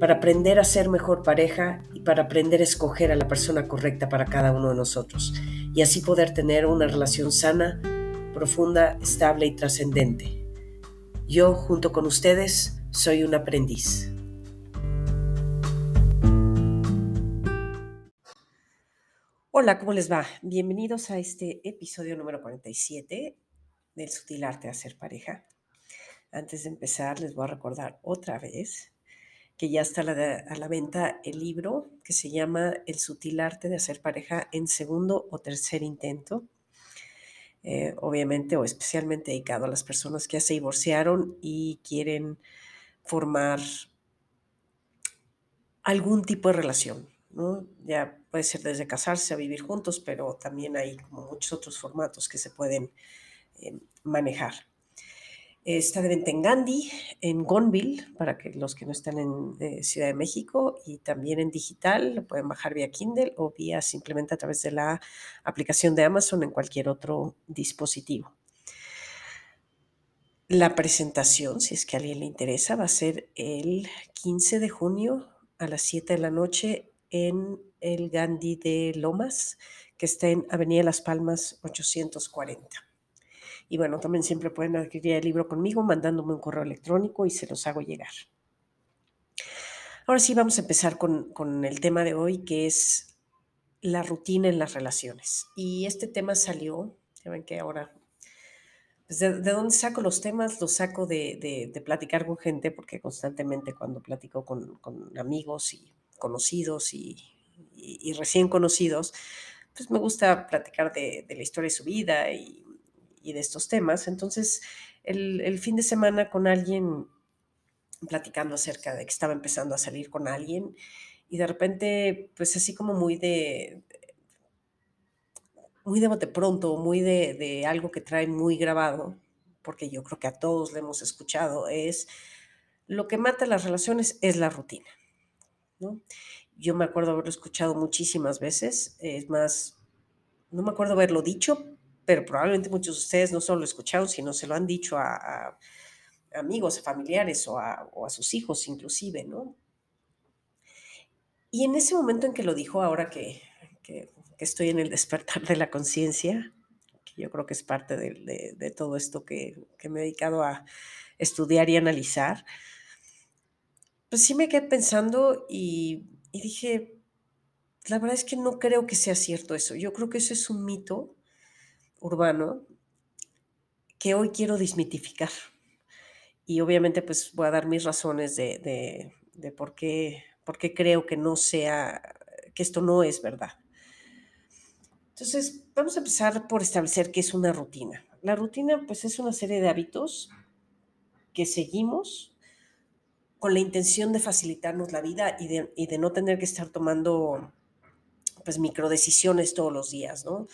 para aprender a ser mejor pareja y para aprender a escoger a la persona correcta para cada uno de nosotros y así poder tener una relación sana, profunda, estable y trascendente. Yo, junto con ustedes, soy un aprendiz. Hola, ¿cómo les va? Bienvenidos a este episodio número 47 del sutil arte de hacer pareja. Antes de empezar, les voy a recordar otra vez que ya está a la, venta el libro que se llama El sutil arte de hacer pareja en segundo o tercer intento. Eh, obviamente o especialmente dedicado a las personas que ya se divorciaron y quieren formar algún tipo de relación, ¿no? Ya puede ser desde casarse a vivir juntos, pero también hay muchos otros formatos que se pueden eh, manejar. Está de en Gandhi, en Gonville, para que los que no están en eh, Ciudad de México, y también en digital, lo pueden bajar vía Kindle o vía simplemente a través de la aplicación de Amazon en cualquier otro dispositivo. La presentación, si es que a alguien le interesa, va a ser el 15 de junio a las 7 de la noche en el Gandhi de Lomas, que está en Avenida Las Palmas 840. Y bueno, también siempre pueden adquirir el libro conmigo mandándome un correo electrónico y se los hago llegar. Ahora sí, vamos a empezar con, el tema de hoy, que es la rutina en las relaciones. Y este tema salió, ya ven que ahora, pues, de, dónde saco los temas? Los saco de, platicar con gente, porque constantemente cuando platico con, amigos y conocidos y, recién conocidos, pues me gusta platicar de, de, la historia de su vida y y de estos temas. Entonces, el, fin de semana con alguien platicando acerca de que estaba empezando a salir con alguien y de repente, pues así como muy de, muy de bote pronto, muy de, de algo que traen muy grabado, porque yo creo que a todos le hemos escuchado, es lo que mata las relaciones es la rutina. ¿no? Yo me acuerdo haberlo escuchado muchísimas veces, es más, no me acuerdo haberlo dicho, pero probablemente muchos de ustedes no solo lo escucharon, sino se lo han dicho a, amigos, a familiares o a, sus hijos inclusive, ¿no? Y en ese momento en que lo dijo, ahora que, estoy en el despertar de la conciencia, que yo creo que es parte de, todo esto que, me he dedicado a estudiar y analizar, pues sí me quedé pensando y, y dije, la verdad es que no creo que sea cierto eso. Yo creo que eso es un mito urbano que hoy quiero desmitificar. Y obviamente pues voy a dar mis razones de, por, qué, por qué creo que no sea, que esto no es verdad. Entonces, vamos a empezar por establecer qué es una rutina. La rutina pues es una serie de hábitos que seguimos con la intención de facilitarnos la vida y de, y de no tener que estar tomando pues microdecisiones todos los días, ¿no?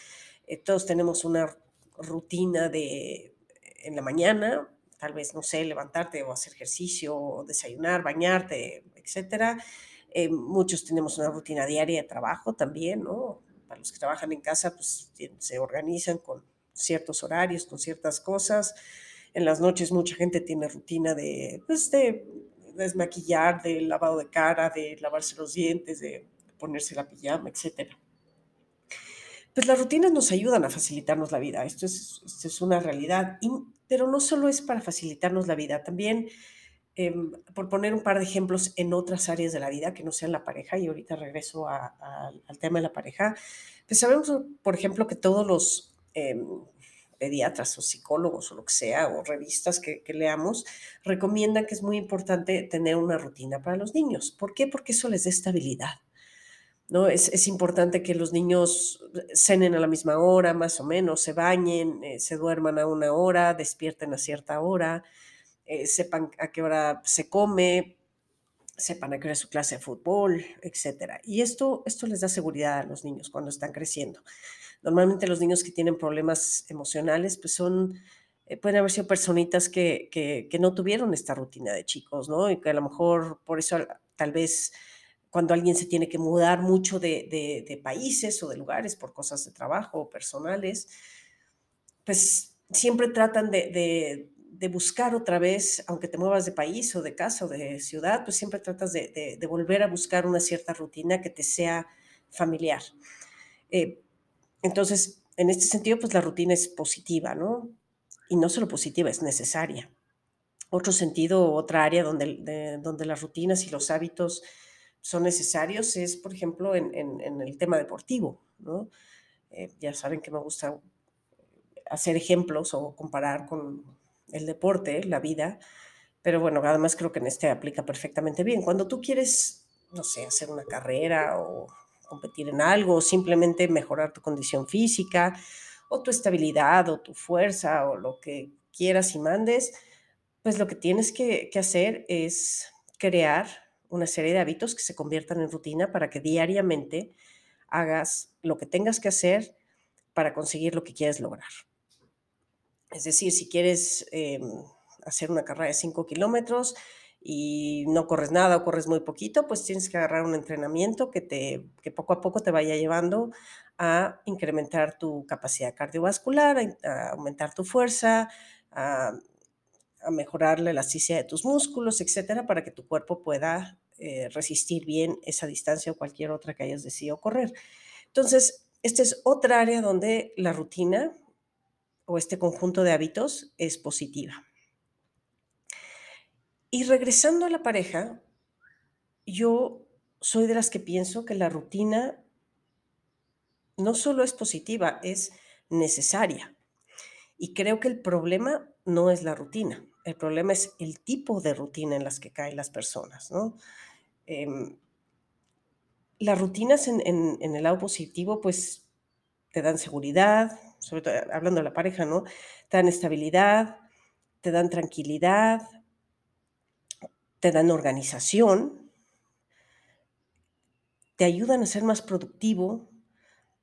Eh, todos tenemos una rutina de en la mañana, tal vez, no sé, levantarte o hacer ejercicio, o desayunar, bañarte, etcétera. Eh, muchos tenemos una rutina diaria de trabajo también, ¿no? Para los que trabajan en casa, pues se organizan con ciertos horarios, con ciertas cosas. En las noches mucha gente tiene rutina de, pues, de desmaquillar, de lavado de cara, de lavarse los dientes, de ponerse la pijama, etcétera. Pues las rutinas nos ayudan a facilitarnos la vida, esto es, una realidad, pero no solo es para facilitarnos la vida, también, em, por poner un par de ejemplos en otras áreas de la vida que no sean la pareja, y ahorita regreso al tema de la pareja, pues sabemos, por ejemplo, que todos los em, pediatras o psicólogos o lo que sea, o revistas que, que, leamos, recomiendan que es muy importante tener una rutina para los niños. ¿Por qué? Porque eso les da estabilidad. ¿No? Es, importante que los niños cenen a la misma hora, más o menos, se bañen, eh, se duerman a una hora, despierten a cierta hora, eh, sepan a qué hora se come, sepan a qué es su clase de fútbol, etcétera. Y esto, esto les da seguridad a los niños cuando están creciendo. Normalmente los niños que tienen problemas emocionales, pues son, eh, pueden haber sido personitas que, que, que, no tuvieron esta rutina de chicos, ¿no? Y que a lo mejor por eso tal vez cuando alguien se tiene que mudar mucho de, de, de países o de lugares por cosas de trabajo o personales, pues siempre tratan de, de, buscar otra vez, aunque te muevas de país o de casa o de ciudad, pues siempre tratas de, de volver a buscar una cierta rutina que te sea familiar. Eh, entonces, en este sentido, pues la rutina es positiva, ¿no? Y no solo positiva, es necesaria. Otro sentido, otra área donde, donde las rutinas y los hábitos son necesarios es, por ejemplo, en, en, el tema deportivo, ¿no? Eh, ya saben que me gusta hacer ejemplos o comparar con el deporte, la vida, pero bueno, además creo que en este aplica perfectamente bien. Cuando tú quieres, no sé, hacer una carrera o competir en algo, o simplemente mejorar tu condición física, o tu estabilidad, o tu fuerza, o lo que quieras y mandes, pues lo que tienes que hacer es crear una serie de hábitos que se conviertan en rutina para que diariamente hagas lo que tengas que hacer para conseguir lo que quieres lograr. Es decir, si quieres em, hacer una carrera de 5 kilómetros y no corres nada o corres muy poquito, pues tienes que agarrar un entrenamiento que, te, que poco a poco te vaya llevando a incrementar tu capacidad cardiovascular, a, aumentar tu fuerza, a, a, mejorar la elasticidad de tus músculos, etcétera, para que tu cuerpo pueda eh, resistir bien esa distancia o cualquier otra que hayas decidido correr. Entonces, esta es otra área donde la rutina o este conjunto de hábitos es positiva. Y regresando a la pareja, yo soy de las que pienso que la rutina no solo es positiva, es necesaria. Y creo que el problema no es la rutina, el problema es el tipo de rutina en las que caen las personas, ¿no? Em, las rutinas en, el lado positivo, pues te dan seguridad, sobre todo hablando de la pareja, ¿no? Te dan estabilidad, te dan tranquilidad, te dan organización, te ayudan a ser más productivo,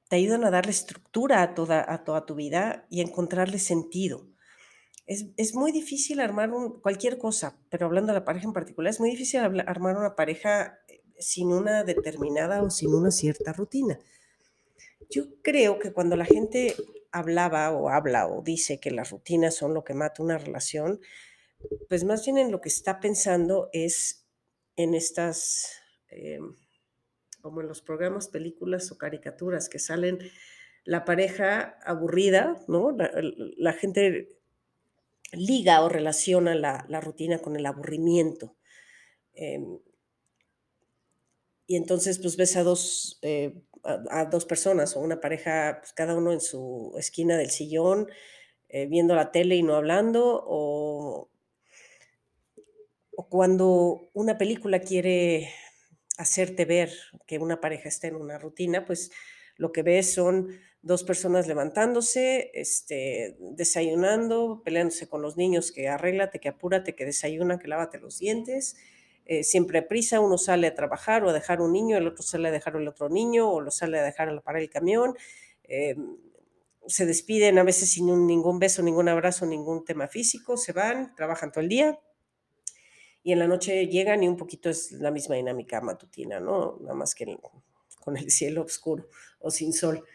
te ayudan a darle estructura a toda, a toda tu vida y a encontrarle sentido. Es, es muy difícil armar cualquier cosa, pero hablando de la pareja en particular, es muy difícil armar una pareja eh, sin una determinada o sin una cierta rutina. Yo creo que cuando la gente hablaba o habla o dice que las rutinas son lo que mata una relación, pues más bien en lo que está pensando es en estas, eh, como en los programas, películas o caricaturas que salen la pareja aburrida, ¿no? La, gente liga o relaciona la, rutina con el aburrimiento. Em, y entonces, pues ves a dos eh, a, dos personas o una pareja, pues, cada uno en su esquina del sillón, eh, viendo la tele y no hablando, o, o cuando una película quiere hacerte ver que una pareja está en una rutina, pues lo que ves son dos personas levantándose, este, desayunando, peleándose con los niños, que arréglate, que apúrate, que desayuna, que lávate los dientes, eh, siempre prisa, uno sale a trabajar o a dejar un niño, el otro sale a dejar el otro niño o lo sale a dejar a parar el camión. Eh, se despiden a veces sin ningún beso, ningún abrazo, ningún tema físico, se van, trabajan todo el día y en la noche llegan y un poquito es la misma dinámica matutina, ¿no? Nada más que con el cielo oscuro o sin sol.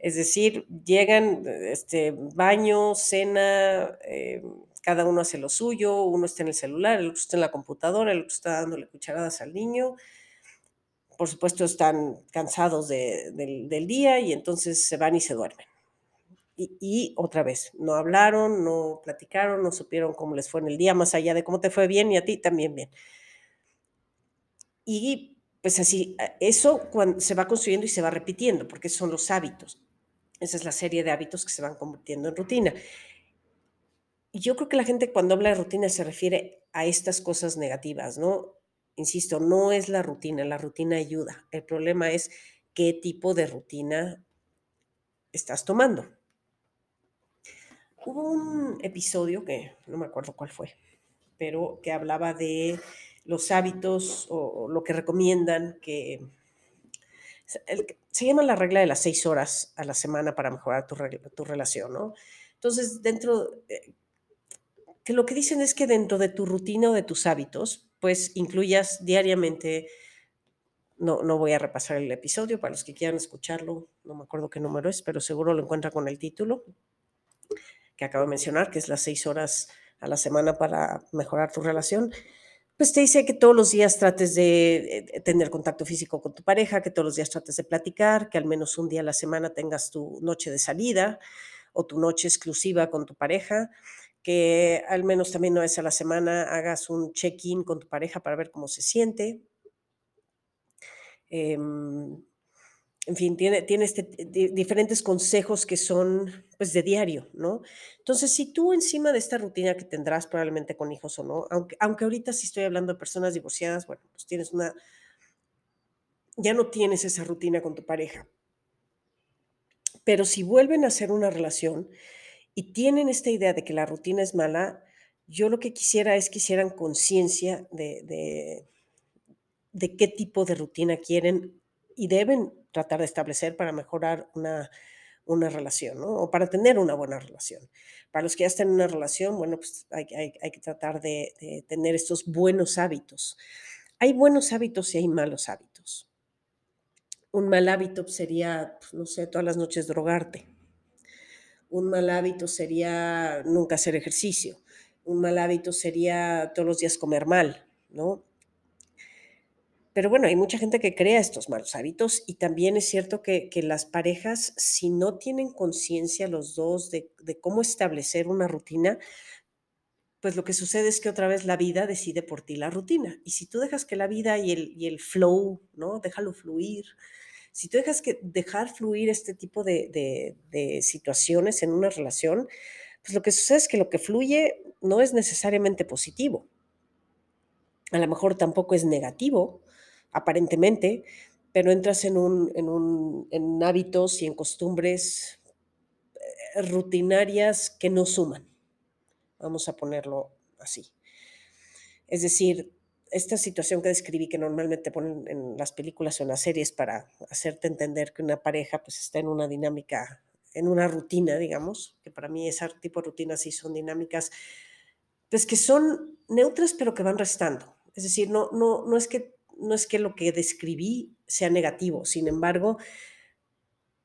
Es decir, llegan, este, baño, cena, eh, cada uno hace lo suyo, uno está en el celular, el otro está en la computadora, el otro está dándole cucharadas al niño. Por supuesto, están cansados del día y entonces se van y se duermen. Y, otra vez, no hablaron, no platicaron, no supieron cómo les fue en el día, más allá de cómo te fue bien y a ti también bien. Y pues así, eso se va construyendo y se va repitiendo, porque son los hábitos. Esa es la serie de hábitos que se van convirtiendo en rutina yo creo que la gente cuando habla de rutina se refiere a estas cosas negativas, ¿no? Insisto, no es la rutina, la rutina ayuda. El problema es qué tipo de rutina estás tomando. Hubo un episodio que no me acuerdo cuál fue, pero que hablaba de los hábitos o, lo que recomiendan que se llama la regla de las seis horas a la semana para mejorar tu, tu relación, ¿no? Entonces, dentro, que lo que dicen es que dentro de tu rutina o de tus hábitos, pues incluyas diariamente, no, no voy a repasar el episodio para los que quieran escucharlo, no me acuerdo qué número es, pero seguro lo encuentra con el título que acabo de mencionar, que es las seis horas a la semana para mejorar tu relación pues te dice que todos los días trates de eh, tener contacto físico con tu pareja, que todos los días trates de platicar, que al menos un día a la semana tengas tu noche de salida o tu noche exclusiva con tu pareja, que al menos también una vez a la semana hagas un check-in con tu pareja para ver cómo se siente. Em, en fin, tiene, tiene este, diferentes consejos que son pues de diario, ¿no? Entonces, si tú encima de esta rutina que tendrás probablemente con hijos o no, aunque, aunque ahorita si estoy hablando de personas divorciadas, bueno, pues tienes una, ya no tienes esa rutina con tu pareja. Pero si vuelven a hacer una relación y tienen esta idea de que la rutina es mala, yo lo que quisiera es que hicieran conciencia de, de, de qué tipo de rutina quieren y deben tratar de establecer para mejorar una, una relación, ¿no? O para tener una buena relación. Para los que ya están en una relación, bueno, pues hay, que tratar de, tener estos buenos hábitos. Hay buenos hábitos y hay malos hábitos. Un mal hábito sería, pues, no sé, todas las noches drogarte. Un mal hábito sería nunca hacer ejercicio. Un mal hábito sería todos los días comer mal, ¿no? Pero bueno, hay mucha gente que crea estos malos hábitos y también es cierto que, las parejas, si no tienen conciencia los dos de, cómo establecer una rutina, pues lo que sucede es que otra vez la vida decide por ti la rutina. Y si tú dejas que la vida y el, y el flow, ¿no? Déjalo fluir. Si tú dejas que dejar fluir este tipo de, de situaciones en una relación, pues lo que sucede es que lo que fluye no es necesariamente positivo. A lo mejor tampoco es negativo, aparentemente, pero entras en, un, en, un, en hábitos y en costumbres eh, rutinarias que no suman. Vamos a ponerlo así. Es decir, esta situación que describí que normalmente ponen en las películas o en las series para hacerte entender que una pareja pues está en una dinámica, en una rutina, digamos, que para mí ese tipo de rutinas sí son dinámicas, pues que son neutras pero que van restando. Es decir, no, no, no es que no es que lo que describí sea negativo, sin embargo,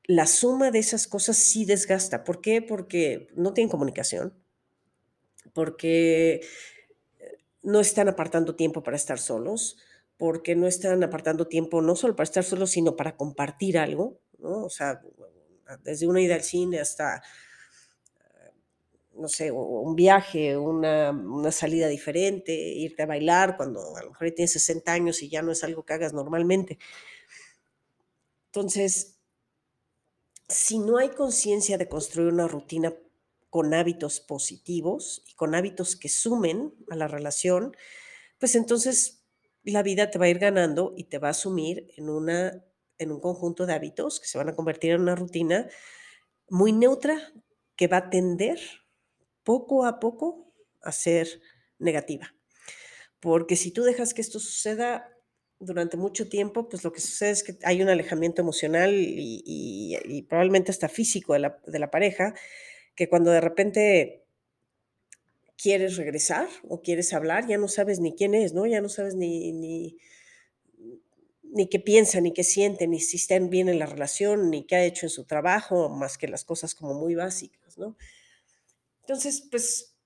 la suma de esas cosas sí desgasta. ¿Por qué? Porque no tienen comunicación, porque eh, no están apartando tiempo para estar solos, porque no están apartando tiempo no solo para estar solos, sino para compartir algo, ¿no? O sea, desde una ida al cine hasta no sé, un viaje, una, salida diferente, irte a bailar cuando a lo mejor tienes 60 años y ya no es algo que hagas normalmente. Entonces, si no hay conciencia de construir una rutina con hábitos positivos y con hábitos que sumen a la relación, pues entonces la vida te va a ir ganando y te va a sumir en, una, en un conjunto de hábitos que se van a convertir en una rutina muy neutra que va a tender poco a poco a ser negativa. Porque si tú dejas que esto suceda durante mucho tiempo, pues lo que sucede es que hay un alejamiento emocional y, probablemente hasta físico de la, pareja, que cuando de repente quieres regresar o quieres hablar, ya no sabes ni quién es, ¿no? Ya no sabes ni, ni, ni qué piensa, ni qué siente, ni si están bien en la relación, ni qué ha hecho en su trabajo, más que las cosas como muy básicas, ¿no? Entonces, pues,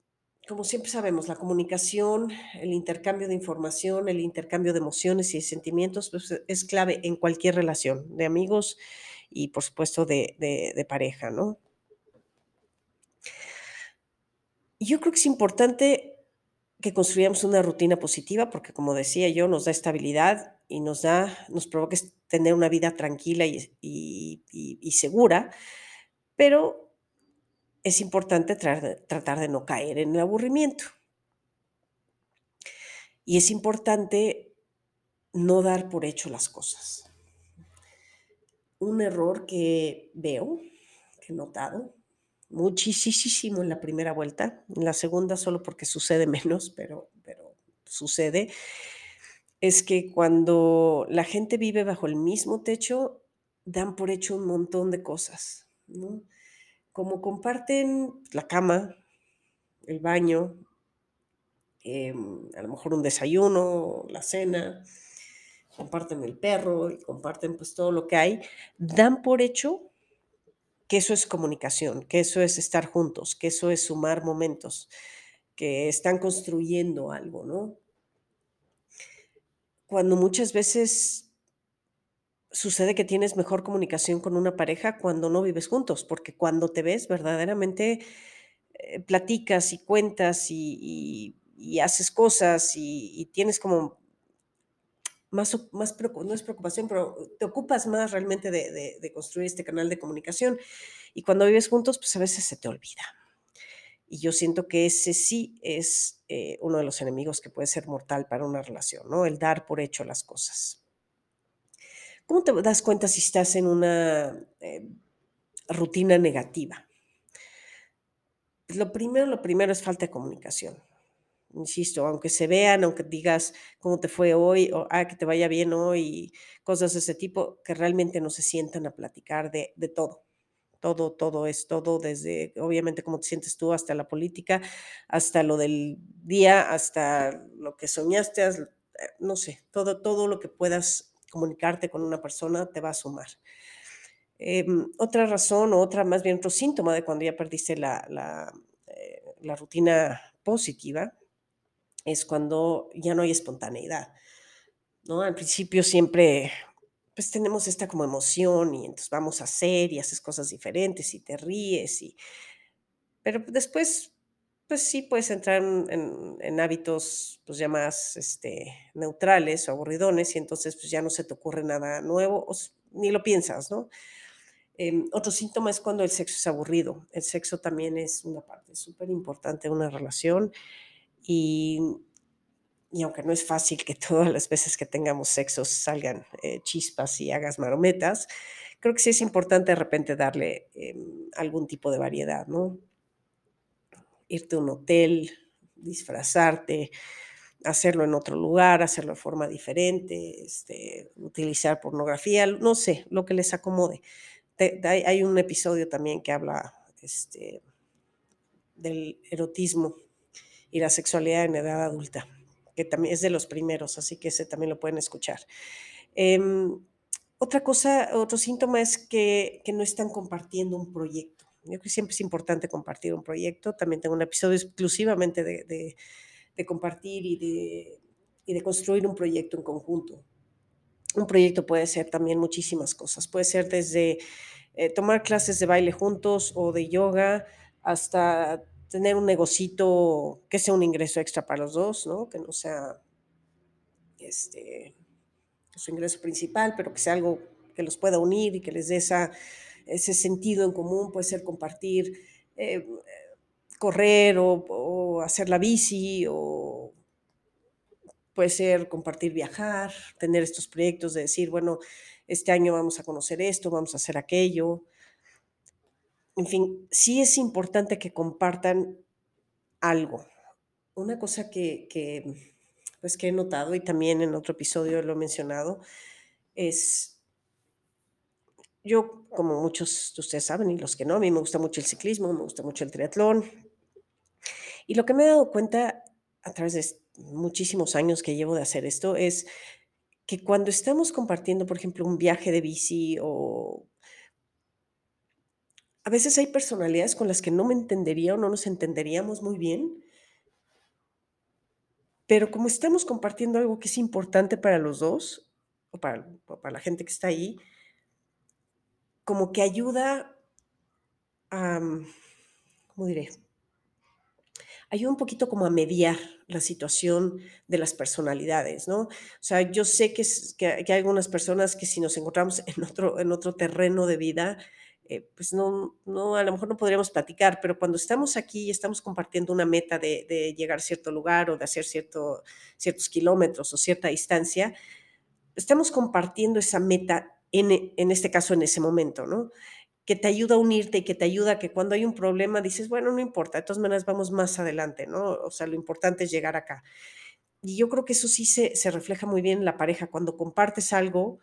como siempre sabemos, la comunicación, el intercambio de información, el intercambio de emociones y de sentimientos pues, es clave en cualquier relación, de amigos y por supuesto de, pareja, ¿no? Yo creo que es importante que construyamos una rutina positiva porque, como decía yo, nos da estabilidad y nos da, nos provoca tener una vida tranquila y, y segura, pero es importante tratar de no caer en el aburrimiento. Y es importante no dar por hecho las cosas. Un error que veo, que he notado muchísimo en la primera vuelta, en la segunda solo porque sucede menos, pero, pero sucede, es que cuando la gente vive bajo el mismo techo, dan por hecho un montón de cosas, ¿no? Como comparten la cama, el baño, em, a lo mejor un desayuno, la cena, comparten el perro y comparten pues todo lo que hay, dan por hecho que eso es comunicación, que eso es estar juntos, que eso es sumar momentos, que están construyendo algo, ¿no? Cuando muchas veces sucede que tienes mejor comunicación con una pareja cuando no vives juntos, porque cuando te ves verdaderamente eh, platicas y cuentas y, haces cosas y, tienes como más, más no es preocupación, pero te ocupas más realmente de, de- de construir este canal de comunicación. Y cuando vives juntos, pues a veces se te olvida. Y yo siento que ese sí es eh, uno de los enemigos que puede ser mortal para una relación, ¿no? El dar por hecho las cosas. ¿Cómo te das cuenta si estás en una eh, rutina negativa? Lo primero, lo primero es falta de comunicación. Insisto, aunque se vean, aunque digas cómo te fue hoy o ah, que te vaya bien hoy, cosas de ese tipo, que realmente no se sientan a platicar de, de todo. Todo, todo es todo, desde obviamente cómo te sientes tú, hasta la política, hasta lo del día, hasta lo que soñaste, eh, no sé, todo, todo lo que puedas comunicarte con una persona te va a sumar. Em, otra razón, o otra, más bien otro síntoma de cuando ya perdiste la, la, eh, la rutina positiva, es cuando ya no hay espontaneidad, ¿no? Al principio siempre, pues tenemos esta como emoción y entonces vamos a hacer y haces cosas diferentes y te ríes y, pero después, pues sí puedes entrar en, en- hábitos pues ya más, este, neutrales o aburridones y entonces pues ya no se te ocurre nada nuevo o ni lo piensas, ¿no? Em, otro síntoma es cuando el sexo es aburrido. El sexo también es una parte súper importante de una relación y y aunque no es fácil que todas las veces que tengamos sexo salgan, eh, chispas y hagas marometas, creo que sí es importante de repente darle, em, algún tipo de variedad, ¿no? Irte a un hotel, disfrazarte, hacerlo en otro lugar, hacerlo de forma diferente, este, utilizar pornografía, no sé, lo que les acomode. Hay un episodio también que habla, este, del erotismo y la sexualidad en edad adulta, que también es de los primeros, así que ese también lo pueden escuchar. Em, otra cosa, otro síntoma es que no están compartiendo un proyecto. Yo creo que siempre es importante compartir un proyecto. También tengo un episodio exclusivamente de, de- de compartir y de, y de construir un proyecto en conjunto. Un proyecto puede ser también muchísimas cosas. Puede ser desde eh, tomar clases de baile juntos o de yoga hasta tener un negocito que sea un ingreso extra para los dos, ¿no? Que no sea este, su ingreso principal, pero que sea algo que los pueda unir y que les dé esa, ese sentido en común. Puede ser compartir, eh, correr o, o hacer la bici o Puede ser compartir viajar, tener estos proyectos de decir, bueno, este año vamos a conocer esto, vamos a hacer aquello. En fin, sí es importante que compartan algo. Una cosa que, que, pues que he notado y también en otro episodio lo he mencionado es, yo como muchos de ustedes saben y los que no, a mí me gusta mucho el ciclismo, me gusta mucho el triatlón. Y lo que me he dado cuenta a través de muchísimos años que llevo de hacer esto es que cuando estamos compartiendo, por ejemplo, un viaje de bici o a veces hay personalidades con las que no me entendería o no nos entenderíamos muy bien, pero como estamos compartiendo algo que es importante para los 2 o para o para la gente que está ahí, como que ayuda a, ¿cómo diré? Ayuda un poquito como a mediar la situación de las personalidades, ¿no? O sea, yo sé que que hay algunas personas que si nos encontramos en otro en otro terreno de vida, eh, pues no no, a lo mejor no podríamos platicar, pero cuando estamos aquí y estamos compartiendo una meta de de llegar a cierto lugar o de hacer cierto ciertos kilómetros o cierta distancia, estamos compartiendo esa meta en e en este caso, en ese momento, ¿no? Que te ayuda a unirte y que te ayuda a que cuando hay un problema dices: "Bueno, no importa, de todas maneras vamos más adelante", ¿no? O sea, lo importante es llegar acá. y yo creo que eso sí se, se refleja muy bien en la pareja, cuando compartes algo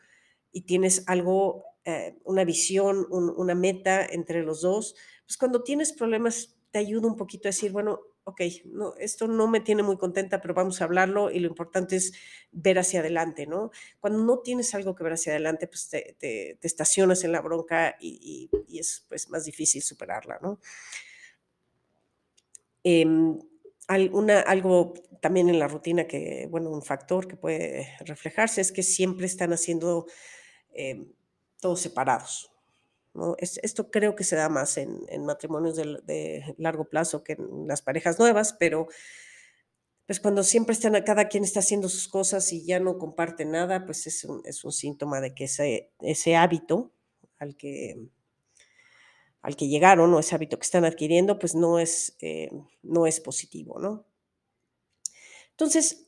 y tienes algo, eh, una visión, una meta entre los dos, pues cuando tienes problemas te ayuda un poquito a decir, bueno, ok, no, esto no me tiene muy contenta, pero vamos a hablarlo y lo importante es ver hacia adelante, ¿no? Cuando no tienes algo que ver hacia adelante, pues te, estacionas en la bronca y, es pues más difícil superarla, ¿no? Em, algo también en la rutina que, bueno, un factor que puede reflejarse es que siempre están haciendo em, todos separados, esto creo que se da más en, matrimonios de, largo plazo que en las parejas nuevas, pero pues cuando siempre están, cada quien está haciendo sus cosas y ya no comparte nada, pues es un, síntoma de que ese, ese hábito al que, al que llegaron o ese hábito que están adquiriendo, pues no es, eh, no es positivo, ¿no? Entonces,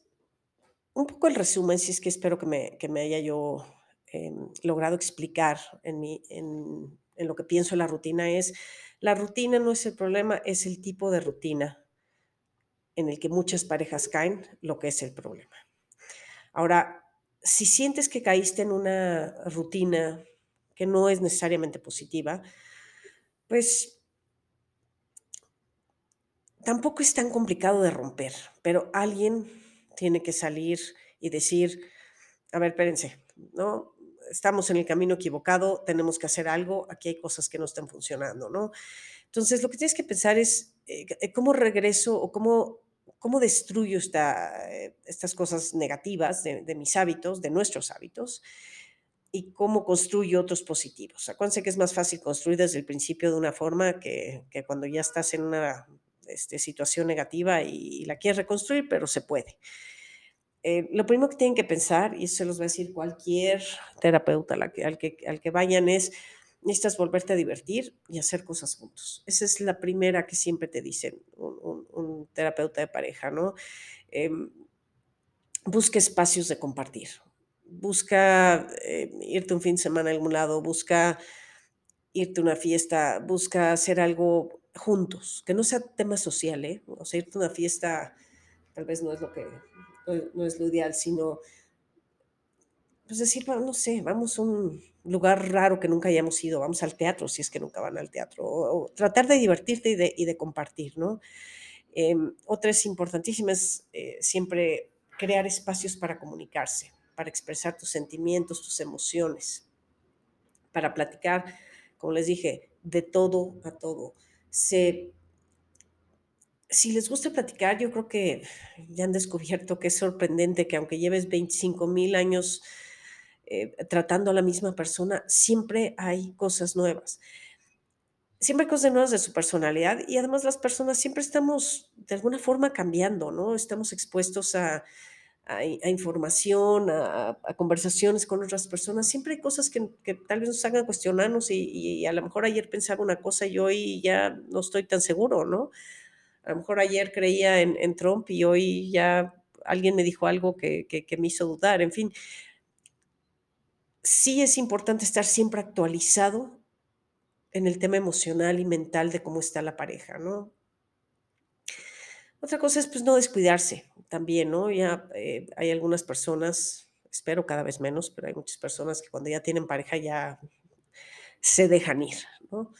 un poco el resumen, si es que espero que me, que me haya yo Em, logrado explicar en, en, lo que pienso en la rutina es, la rutina no es el problema, es el tipo de rutina en el que muchas parejas caen, lo que es el problema. Ahora, si sientes que caíste en una rutina que no es necesariamente positiva, pues tampoco es tan complicado de romper, pero alguien tiene que salir y decir, a ver, espérense, ¿no? Estamos en el camino equivocado, tenemos que hacer algo, aquí hay cosas que no están funcionando, ¿no? Entonces, lo que tienes que pensar es eh, eh, cómo regreso o cómo, cómo destruyo esta, eh, estas cosas negativas de, mis hábitos, de nuestros hábitos, y cómo construyo otros positivos. Acuérdense que es más fácil construir desde el principio de una forma que, que cuando ya estás en una este, situación negativa y, y la quieres reconstruir, pero se puede. Eh, lo primero que tienen que pensar, y eso se los va a decir cualquier terapeuta al, que, al, que, vayan, es, necesitas volverte a divertir y hacer cosas juntos. Esa es la primera que siempre te dicen un, terapeuta de pareja, ¿no? Em, busca espacios de compartir. Busca eh, irte un fin de semana a algún lado, busca irte a una fiesta, busca hacer algo juntos, que no sea tema social, ¿eh? O sea, irte a una fiesta tal vez no es lo que no, es lo ideal, sino pues decir, no sé, vamos a un lugar raro que nunca hayamos ido, vamos al teatro si es que nunca van al teatro, o, tratar de divertirte y de, compartir, ¿no? Em, otra es importantísima, es eh, siempre crear espacios para comunicarse, para expresar tus sentimientos, tus emociones, para platicar, como les dije, de todo a todo. Se si les gusta platicar, yo creo que ya han descubierto que es sorprendente que aunque lleves 25 mil años eh, tratando a la misma persona, siempre hay cosas nuevas. Siempre hay cosas nuevas de su personalidad y además las personas siempre estamos de alguna forma cambiando, ¿no? Estamos expuestos a, información, a, conversaciones con otras personas. Siempre hay cosas que, tal vez nos hagan cuestionarnos y, y, a lo mejor ayer pensaba una cosa y hoy ya no estoy tan seguro, ¿no? A lo mejor ayer creía en, Trump y hoy ya alguien me dijo algo que, me hizo dudar. En fin, sí es importante estar siempre actualizado en el tema emocional y mental de cómo está la pareja, ¿no? Otra cosa es pues no descuidarse también, ¿no? Ya eh, hay algunas personas, espero cada vez menos, pero hay muchas personas que cuando ya tienen pareja ya se dejan ir, ¿no?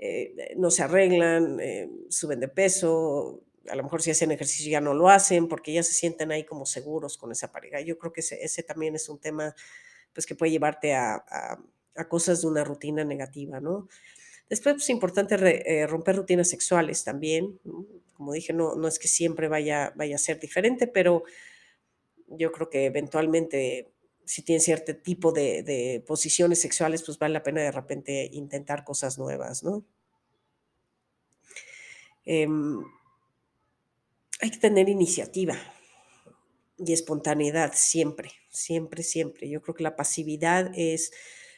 Eh, no se arreglan, eh, suben de peso, a lo mejor si hacen ejercicio ya no lo hacen porque ya se sienten ahí como seguros con esa pareja. Yo creo que ese, también es un tema pues, que puede llevarte a, cosas de una rutina negativa, ¿no? Después es pues, importante eh, romper rutinas sexuales también. Como dije, no, no es que siempre vaya, vaya a ser diferente, pero yo creo que eventualmente si tiene cierto tipo de, posiciones sexuales, pues vale la pena de repente intentar cosas nuevas, ¿no? Em, hay que tener iniciativa y espontaneidad siempre, siempre, siempre. Yo creo que la pasividad es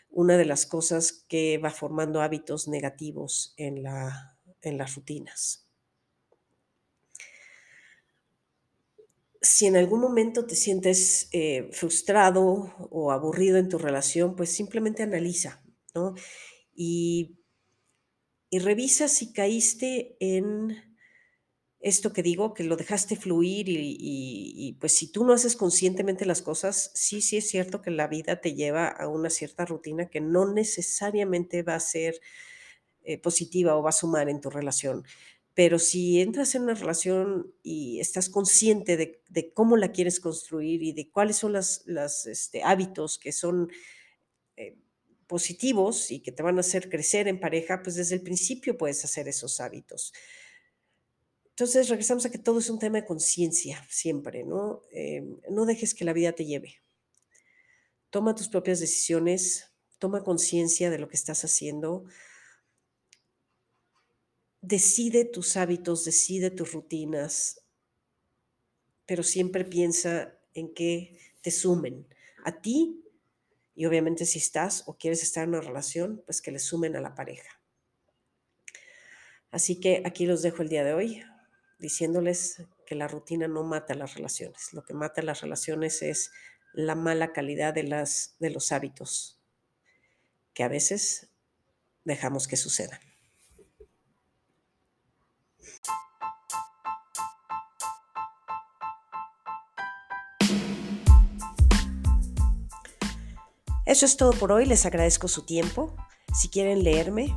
una de las cosas que va formando hábitos negativos en las rutinas. Si en algún momento te sientes eh, frustrado o aburrido en tu relación, pues simplemente analiza, ¿no? Y, revisa si caíste en esto que digo, que lo dejaste fluir y, pues si tú no haces conscientemente las cosas, sí, sí es cierto que la vida te lleva a una cierta rutina que no necesariamente va a ser eh, positiva o va a sumar en tu relación. Pero si entras en una relación y estás consciente de, cómo la quieres construir y de cuáles son los este, hábitos que son eh, positivos y que te van a hacer crecer en pareja, pues desde el principio puedes hacer esos hábitos. Entonces regresamos a que todo es un tema de conciencia siempre, ¿no? Em, no dejes que la vida te lleve. Toma tus propias decisiones, toma conciencia de lo que estás haciendo, decide tus hábitos, decide tus rutinas, pero siempre piensa en que te sumen a ti y obviamente si estás o quieres estar en una relación, pues que le sumen a la pareja. Así que aquí los dejo el día de hoy diciéndoles que la rutina no mata las relaciones. Lo que mata las relaciones es la mala calidad de, las, de los hábitos que a veces dejamos que sucedan. Eso es todo por hoy, les agradezco su tiempo. Si quieren leerme,